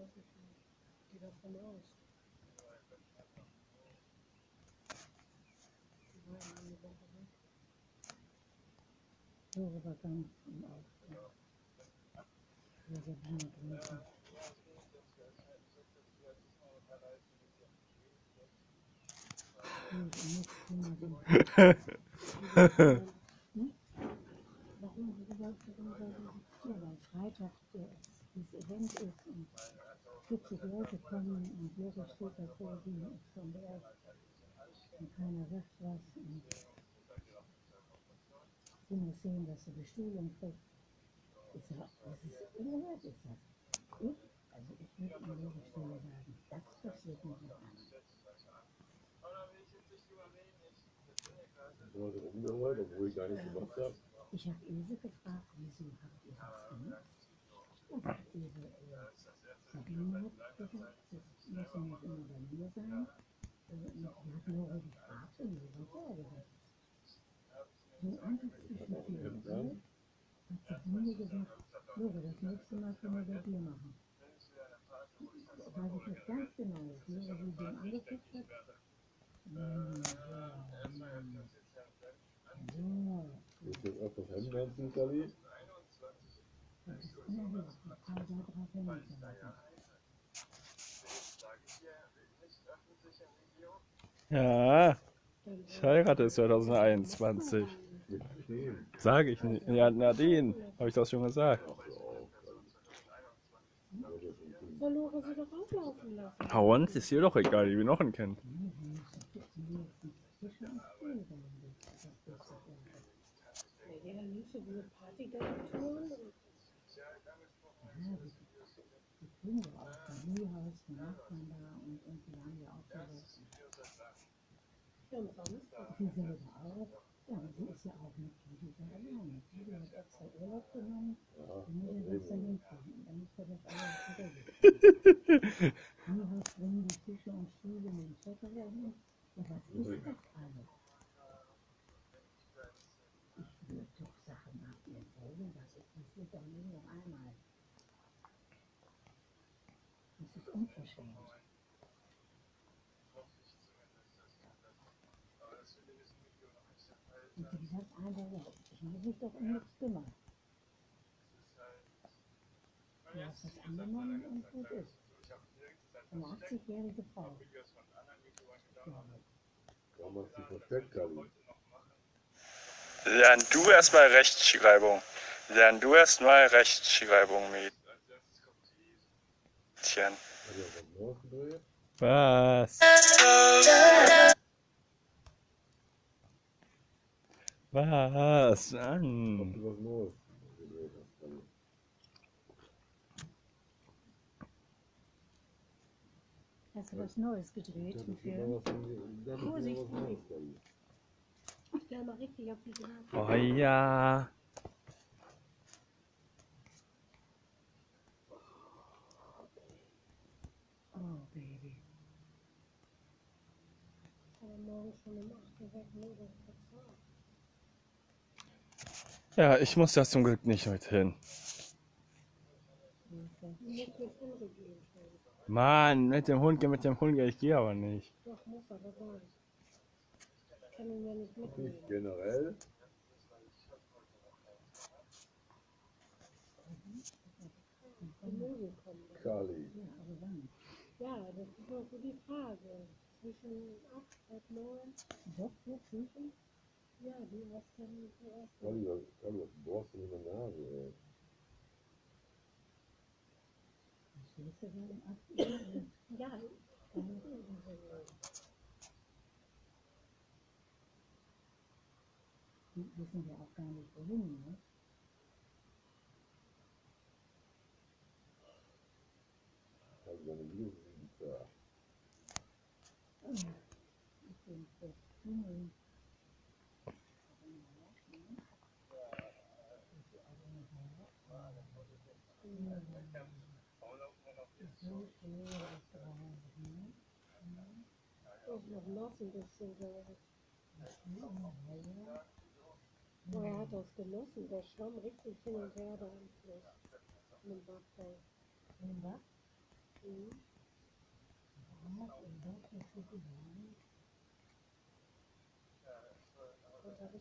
Weiß ich nicht. Ich gehe davon aus. Ganz im. Und ich muss immer den Warum, wie gesagt, Freitag dieses Event ist und 40 Leute kommen und Lore steht davor, ist von der und keiner sagt was und sie muss sehen, dass sie Bestuhlung kriegt. Ist ja, das ist unerhört, ist das. Ich, also ich würde an Lore Stelle sagen, das passiert nicht mehr an. Ich ich habe. Ich Ilse gefragt, wieso habt ihr das gemacht? Und hat Ilse gesagt, das muss ja nicht immer bei mir sein. Und sie hat Lore gefragt und Lore hat ja gesagt. So einfach zwischen Tür und Angel hat Sabine gesagt, Lore, das nächste Mal können wir bei dir machen. Weiß ich nicht ganz genau, dass Lore sie den angeguckt hat. Ja. Ja. Ist jetzt auch das Hemd ganz? Das ist unerhört, die Frau darauf hinweisen. Ja, ich heirate 2021. Mit wem? Sage ich nicht. Ja, Nadine, habe ich das schon gesagt. Soll Lore sie ist ihr doch egal, ich will noch ein Kind. Nee, die haben nicht so diese Partygarnituren. und- Die kriegen wir auch beim Mühlhaus, die Nachbarn da und, und die haben ja auch sowas. Ja, und sonst? Sie selber auch. Ja, und sie ist ja auch nicht die da alleine. Die hat extra Urlaub genommen, damit er das dann hinkriegen. Dann ist er das alles wieder Mühlhaus bringen die Tische und Stühle mit dem Schotterler hin. Ja, was ist das alles? Ich würde doch Sachen nach ihr folgen, das ist passiert doch nie noch einmal. Das ist unverschämt. Und einer, ja, ich muss mich doch um nichts kümmern. Du hast das angenommen und gut ist. Eine 80-jährige Frau. Ja, Damals die. Lern du erstmal Rechtschreibung. Lern du erstmal Rechtschreibung, Mädchen. Er was? Was? An. hast. Du was Neues gedreht, wieder Film? Vorsicht. Ja, mal richtig auf die Granate. Oh ja. Morgen schon um 8 Uhr weg, ne? Das. Ja, ich muss da zum Glück nicht mit hin. Mann, mit dem Hund, mit dem Hund, ich gehe aber nicht. Doch, muss er dabei. Ich kann ihn ja nicht mitnehmen. Nicht generell. Kali. Ja, aber das ist noch so die Frage. Zwischen 8 und 9. Doch, so Küchen? Ja, die ersten, die ersten. Kali, was, Kali, was brauchst du in der Nase, ey? Stehst du da um 8 Uhr? Ja, das ist irgendwie Die wissen ja auch gar nicht wohin, ne? Kali, deine Liebe sind da. Ich bin so hungrig. So schön, das draußen, ne? so. Ist noch nass ein bisschen, glaube ich. Ja, Aber er hat das genossen. Der schwamm richtig hin und her da im Fluss. Im Wasser. Und was? Mhm. Ja, und dort ist sie geworden. Und da richtig schwimmen. Ja, so ein Schwimmen. Ja. Wo bleibt das Ich bin Video noch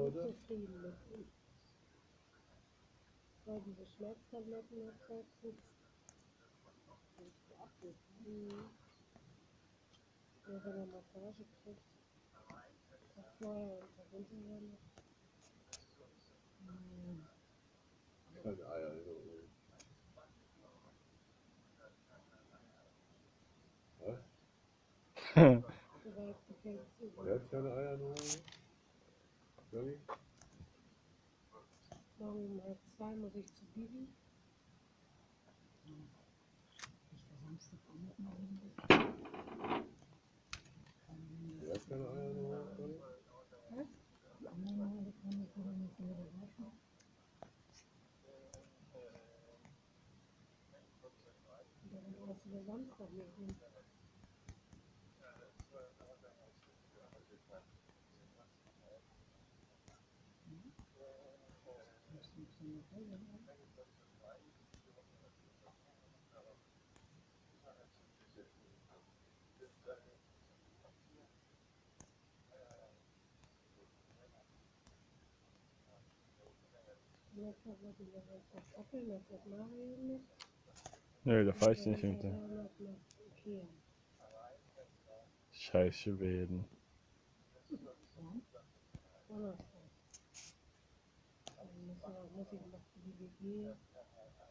heute? nicht zufrieden mit ihm. Soll diese Schmerztabletten absetzen? Mhm. Ja, wenn er Massage kriegt. Tag vorher und Keine Eier. Was? Soweit gefällt es ihm. Er hat keine Eier in? Johnny? Morgen um halb zwei muss ich zu Bibi. Ich war Samstag auch noch mal hin. Er hat keine Eier in Gracias. Nö, da fahr ich nicht mit der. dem. Ikea. Scheiß Schweden. Er,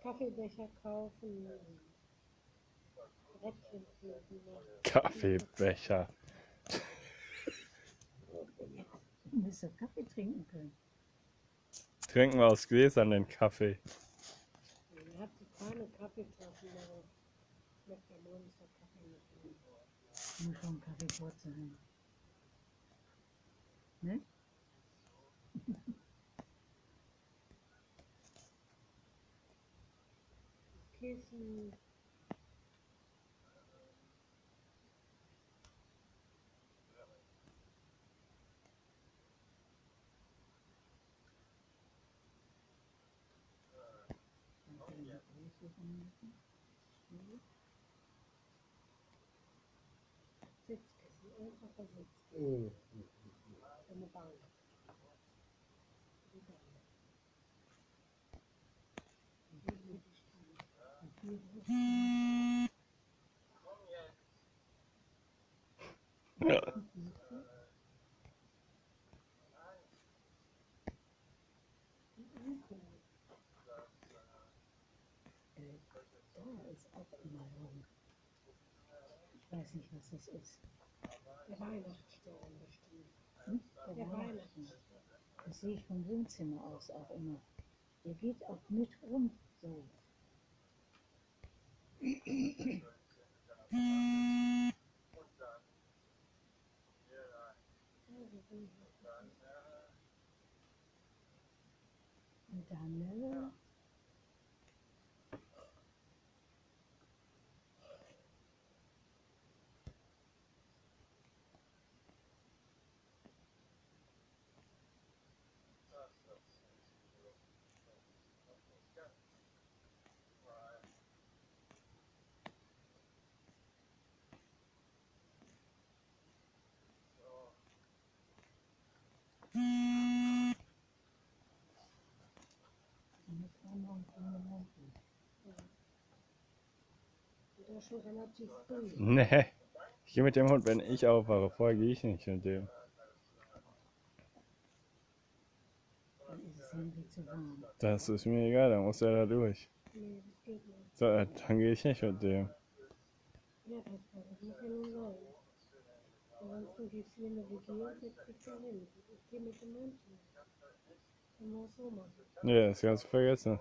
Kaffeebecher kaufen. Kaffeebecher. Du musst Kaffee trinken können. Trinken wir aus Gläsern den Kaffee. Er hat keine Kaffeetassen, aber ich möchte am Monster Kaffee mitnehmen. Muss schon Kaffee vor sein. Ne? Kissen. Sitzkissen. Die weiß nicht, was das ist. Der Weihnachtsstern bestimmt. Hm? Der Weihnachtsstern. Das sehe ich vom Wohnzimmer aus auch immer. Der geht auch mit rum. So. Und dann äh, dann ist auch noch ein kleiner Mountain. Schon relativ früh. Nee. Ich gehe mit dem Hund, wenn ich aufwache. Vorher gehe ich nicht mit dem. Das ist mir egal, dann muss er da durch. Nee, das geht nicht. So, dann gehe ich nicht mit dem. Ja, das, muss ja nun sein. Ansonsten gehst du in eine WG und setzt dich da hin. Ich gehe mit dem Hund. Dann muss so machen. Nee, das kannst du vergessen.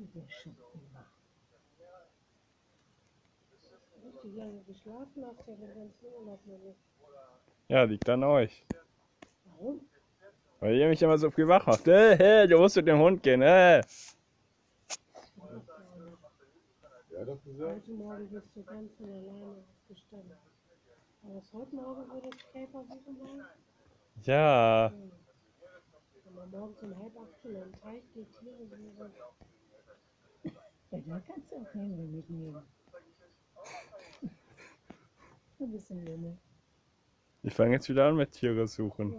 Der Schöpfen. Richtig lange geschlafen hast ja den ganzen Urlaub noch nicht. Ja, liegt an euch. Warum? Weil ihr mich immer so früh wach macht. Äh, hey, du musst mit dem Hund gehen. Du Wer hat das gesagt? Heute Morgen bist du ganz von alleine aufgestanden. Aber was heute Morgen würde das Käfer suchen wollen? Ja, Hm. Wenn man morgens um halb acht schon am Teich die Tiere suchen. Ja, da kannst du auch Henry mitnehmen. Ein bisschen Lümmel. ich fange jetzt wieder an mit Tiere suchen.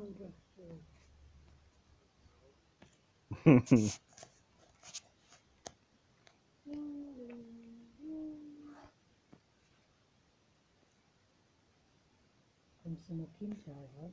Kommst du noch Kindheit, wa?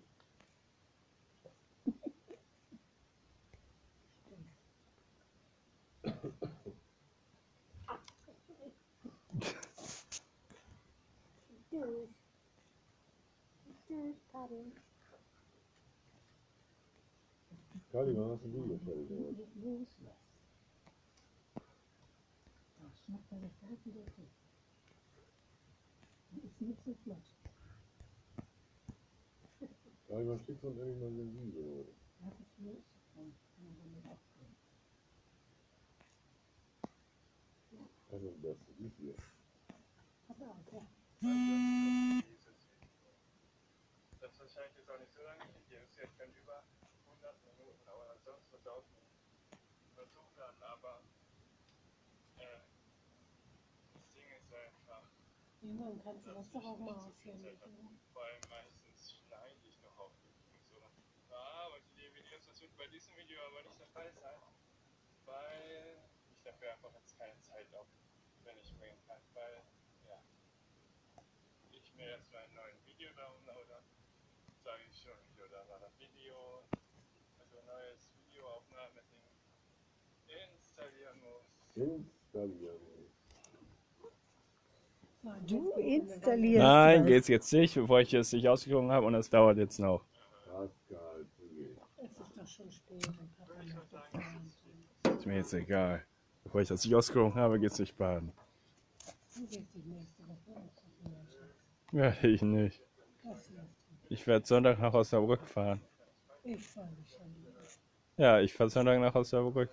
Kali, wann hast du fertig gemacht? Wo ist was? Da schnappt er das direkt wieder zu. Da ist nicht so flott. Kali, wann schickst du uns endlich mal so ein Video? oder? Das ist los. Dann kann man damit aufgehen. Das ist das Beste. Wie viel? Pass auf, ja. Das ist wahrscheinlich jetzt auch nicht so lange. Hier ist jetzt schon über 100 Minuten, aber sonst wird es auch nicht versucht werden. Aber äh, das Ding ist einfach, Irgendwann kannst du das doch auch mal ausführen. vor allem meistens schneide ich noch auf die so. Ah, aber die Videos, das wird bei diesem Video aber nicht der Fall sein, weil ich dafür einfach jetzt keine Zeit aufwenden bringen kann, weil, ja, ich mir erstmal einen neuen Video downloade, sage ich schon, oder mal das Video, also ein neues Videoaufnahmeding installieren muss. Installieren. Du installierst Nein, was. geht's jetzt nicht, bevor ich es nicht ausgeguckt habe und das dauert jetzt noch. Es ist doch schon spät. Ist mir jetzt egal. Bevor ich das nicht ausgeguckt habe, geht's nicht baden. Du gehst die nächste Woche angucken, mein Schatz. Ja, ich nicht. Ich werde Sonntag nach Osnabrück fahren. Ich mich schon. Ja, ich fahre Sonntag nach Osnabrück.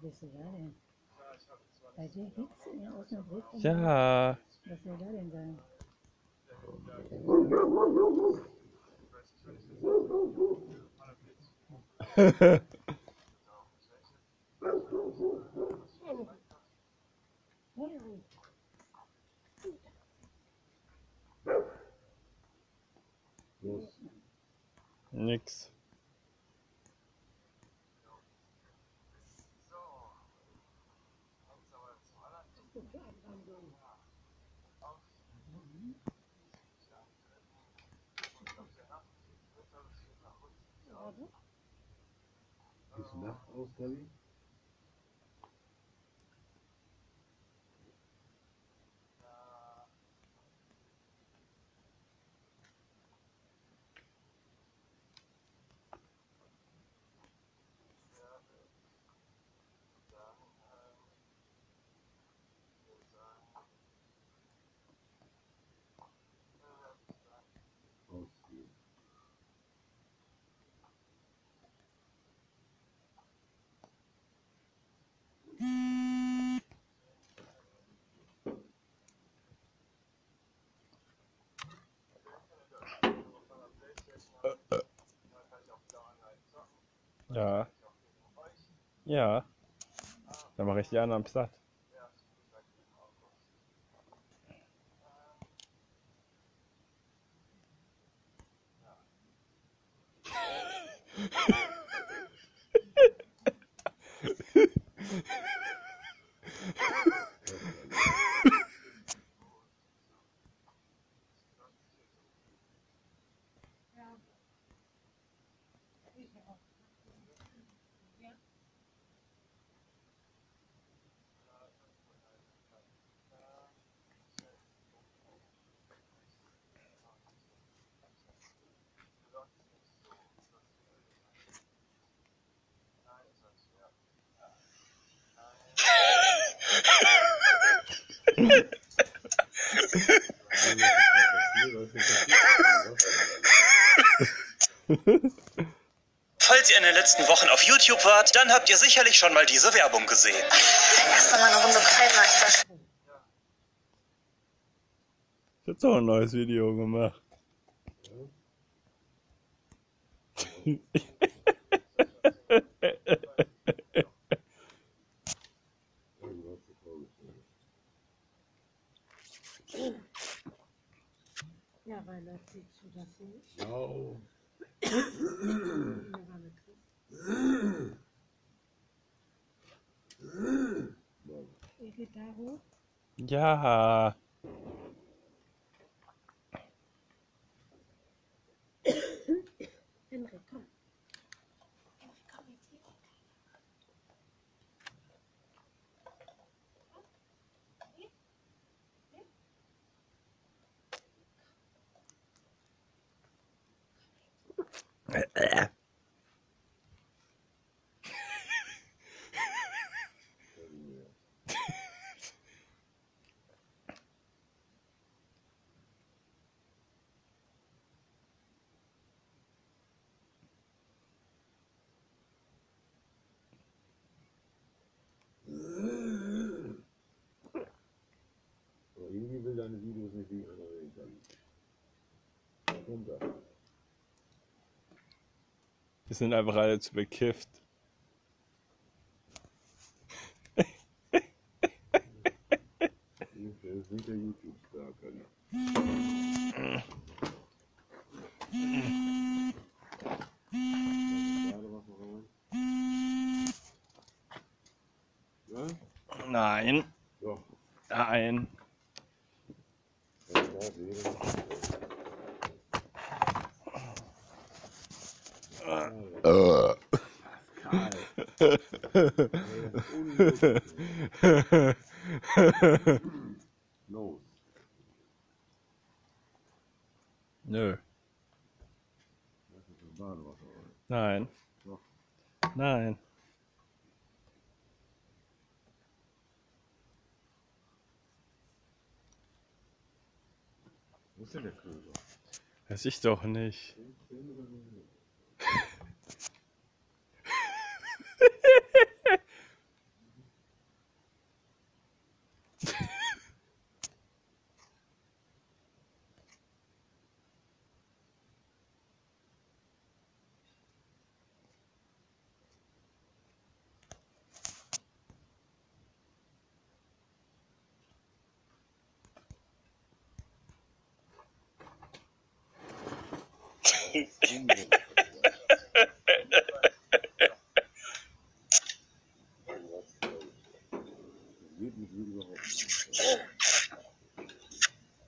Wo bist du da denn? Bei der Hitze in Osnabrück? Ja, Was soll da denn sein? Nix. Euskadi Ja. Ja. Dann mache ich die anderen platt. Falls ihr in den letzten Wochen auf YouTube wart, dann habt ihr sicherlich schon mal diese Werbung gesehen. Erst einmal eine Runde Kleinmeister. Ich hab doch ein neues Video gemacht. Ja. Henrik, komm. Aber irgendwie will deine Videos nicht wie andere reden. Da kommt er. Wir sind einfach alle zu bekifft. Nicht der YouTube-Star, Kenny. Gerade was noch rein? Ja? Nein, Doch. nein. Ja, da wäre Los. Nö, nein, nein. Wo ist denn der Köder? Weiß ich doch nicht. Geht nicht wie überhaupt. nicht.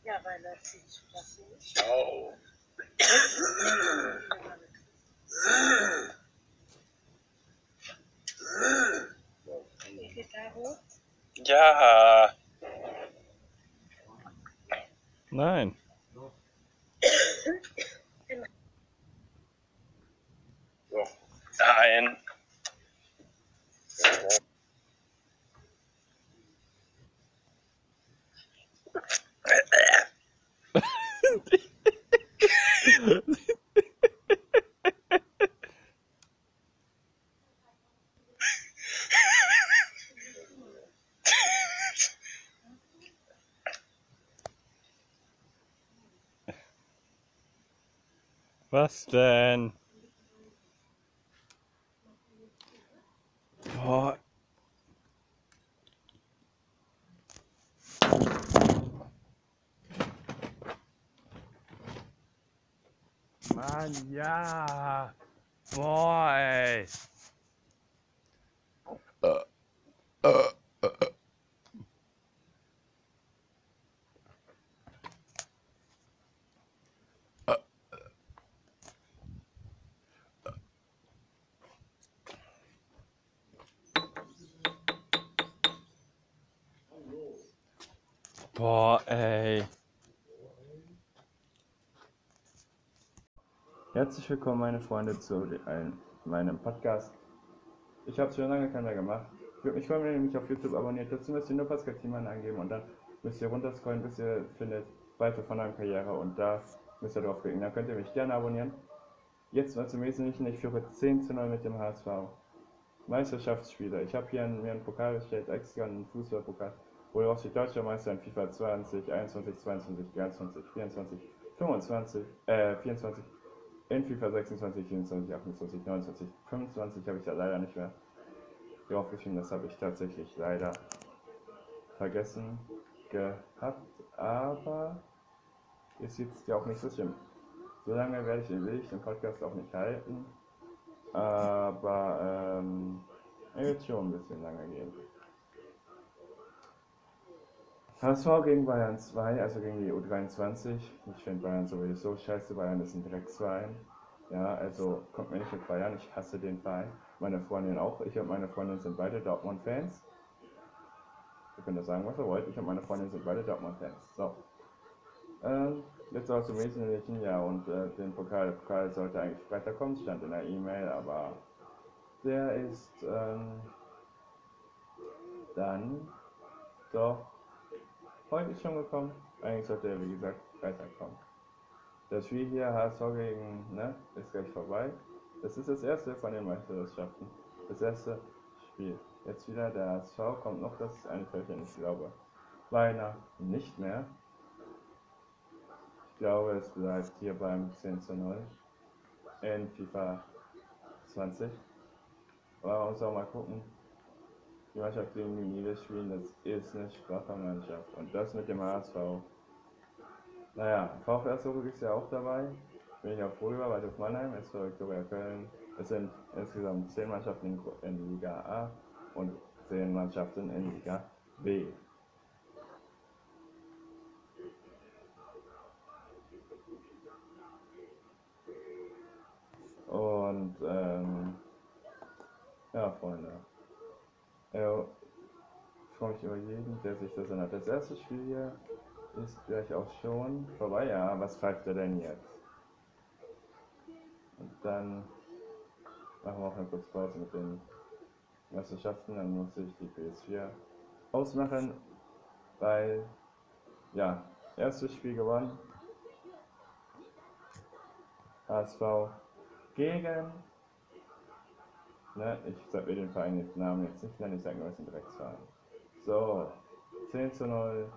Ja, Rainer, siehst du das nicht? Ihr geht da hoch. Ja. Nein. Nein. Was denn? Boah. Mann, ja. Boah, ey. Boah, ey. Herzlich willkommen, meine Freunde, zu ein- meinem Podcast. Ich habe schon lange keinen mehr gemacht. Ich würde mich freuen, wenn ihr mich auf YouTube abonniert. Dazu müsst ihr nur Pascal Thiemann eingeben und dann müsst ihr runterscrollen, bis ihr findet Weite von eurem Karriere und da müsst ihr draufklicken. Dann könnt ihr mich gerne abonnieren. Jetzt mal zum Wesentlichen, ich führe 10 zu 0 mit dem HSV. Meisterschaftsspiele. Ich habe hier einen, mir einen Pokal gestellt, extra einen Fußballpokal, wo auch die deutsche Meister in FIFA 20, 21, 22, 23, 24, 25, äh, 24, in FIFA 26, 27, 28, 29, 25 habe ich da leider nicht mehr draufgeschrieben. Das habe ich tatsächlich leider vergessen gehabt, aber ist jetzt ja auch nicht so schlimm. So lange werde ich, will ich den Podcast auch nicht halten, aber ähm, er wird schon ein bisschen lange gehen. HSV gegen Bayern 2, also gegen die U23. Ich finde Bayern sowieso scheiße. Bayern ist ein Drecksverein. Ja, also kommt mir nicht mit Bayern. Ich hasse den Verein. Meine Freundin auch. Ich und meine Freundin sind beide Dortmund-Fans. Ihr könnt das sagen, was ihr wollt. Ich und meine Freundin sind beide Dortmund-Fans. So. Ähm, jetzt auch zum Wesentlichen. Ja, und äh, den Pokal, der Pokal sollte eigentlich Freitag kommen. Stand in der E-Mail, aber der ist ähm, dann doch heute schon gekommen. Eigentlich sollte er, wie gesagt, Freitag kommen. Das Spiel hier, HSV gegen, ne, ist gleich vorbei. Das ist das erste von den Meisterschaften. Das erste Spiel. Jetzt wieder der HSV, kommt noch das Einfältchen, ich glaube. Weihnachten nicht mehr. Ich glaube, es bleibt hier beim 10 zu 0 in FIFA 20. Aber man muss auch mal gucken. Die Mannschaft, gegen die wir spielen, das ist eine schwache Mannschaft. Und das mit dem HSV. Naja, VfR Zurück ist ja auch dabei. Bin ich auch froh über, Waldhof Mannheim, SV Viktoria Köln. Es sind insgesamt 10 Mannschaften in Liga A und 10 Mannschaften in Liga B. Und ähm, ja, Freunde. Äh, ich freue mich über jeden, der sich das erinnert. Das erste Spiel hier ist gleich auch schon vorbei. Ja, was pfeift er denn jetzt? Und dann machen wir auch eine kurze Pause mit den Meisterschaften. Dann muss ich die PS4 ausmachen, weil, ja, erstes Spiel gewonnen. HSV gegen Ne, ich sag mir den Verein den Namen jetzt nicht nennen, ich sage nur, es sind Drecksverein. So, 10 zu 0.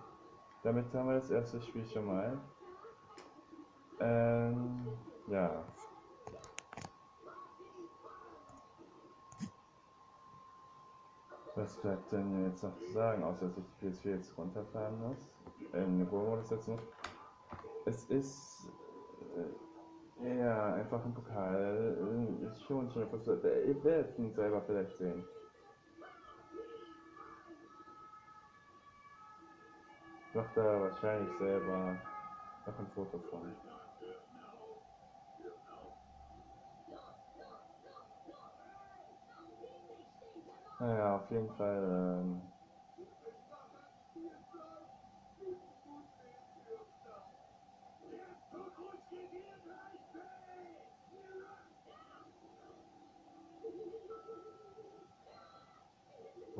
Damit haben wir das erste Spiel schon mal. Ähm, ja. Was bleibt denn jetzt noch zu sagen, außer dass ich die PS4 jetzt runterfahren muss? Ähm, Go-Modus setzen muss. Es ist. Äh, ja, einfach ein Pokal. äh, Ist schon schon etwas. äh, Ihr werdet ihn selber vielleicht sehen. Ich mach da wahrscheinlich selber noch ein Foto von. Naja, auf jeden Fall. Ähm,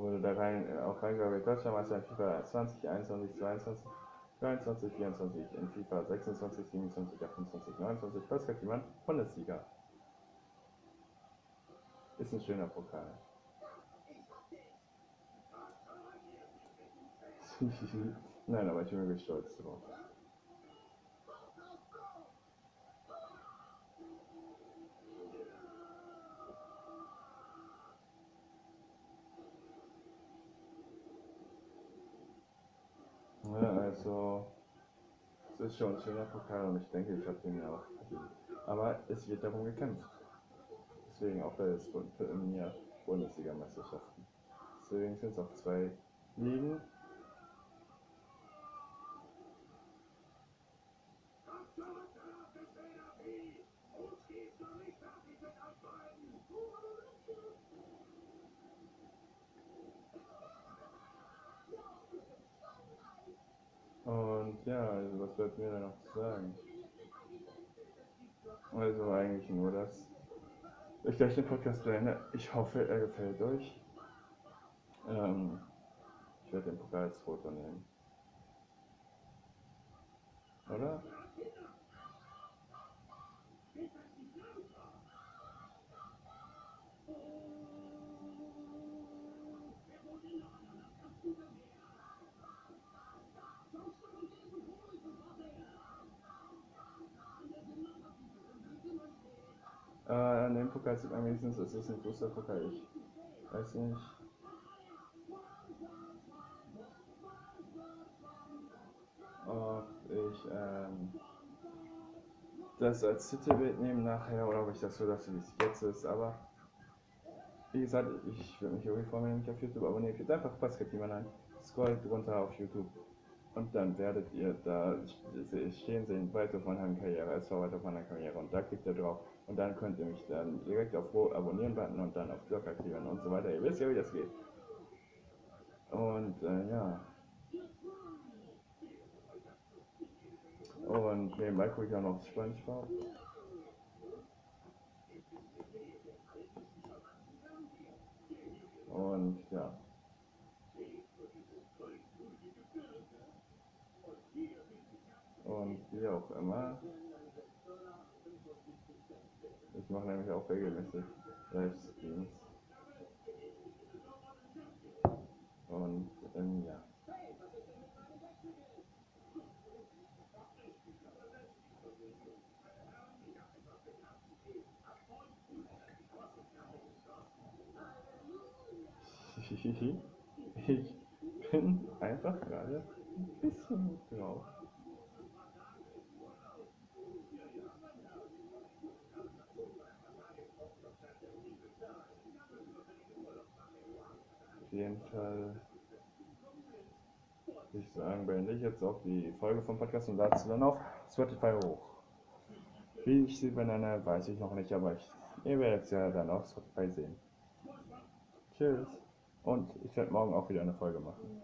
wurde da rein, äh, auch reingearbeitet. Deutschlandmeister in FIFA 20, 21, 22, 23, 24, in FIFA 26, 27, 28, 29. Pascal Thiemann, Bundesliga. Ist ein schöner Pokal. Nein, aber ich bin wirklich stolz drauf. Ja, also, es ist schon ein schöner Pokal und ich denke, ich habe den ja auch verdient. Aber es wird darum gekämpft. Deswegen auch bei der Bundesliga-Meisterschaften. Deswegen sind es auch zwei Ligen. Und ja, also was bleibt mir da noch zu sagen? Also eigentlich nur das. Ich gleich den Podcast beende. Ich hoffe, er gefällt euch. Ähm, ich werde den Pokal als Foto nehmen. Oder? Meinem Pokal sieht man wenigstens, es ist ein Fußballpokal. Ich weiß nicht. Ob ich ähm, das als Titelbild nehme nachher oder ob ich das so lasse, wie es jetzt ist, aber wie gesagt, ich würde mich irgendwie freuen, wenn ihr mich auf YouTube abonniert. Geht einfach Pascal ein, scrollt runter auf YouTube und dann werdet ihr da stehen sehen, weiter von meiner Karriere, es war weiter von meiner Karriere und da klickt ihr drauf und dann könnt ihr mich dann direkt auf Abonnieren-Button und dann auf Glocke aktivieren und so weiter. Ihr wisst ja, wie das geht. Und äh, ja. Und nebenbei gucke ich auch noch Spongebob. Und ja. Und wie auch immer. Ich mache nämlich auch regelmäßig Livestreams. Und ähm, ja. Ich bin einfach gerade ein bisschen drauf. Auf jeden Fall würde ich sagen, beende ich jetzt auch die Folge vom Podcast und lade sie dann auf Spotify hoch. Wie ich sie benenne, weiß ich noch nicht, aber ich, ihr werdet es ja dann auf Spotify sehen. Tschüss. Und ich werde morgen auch wieder eine Folge machen.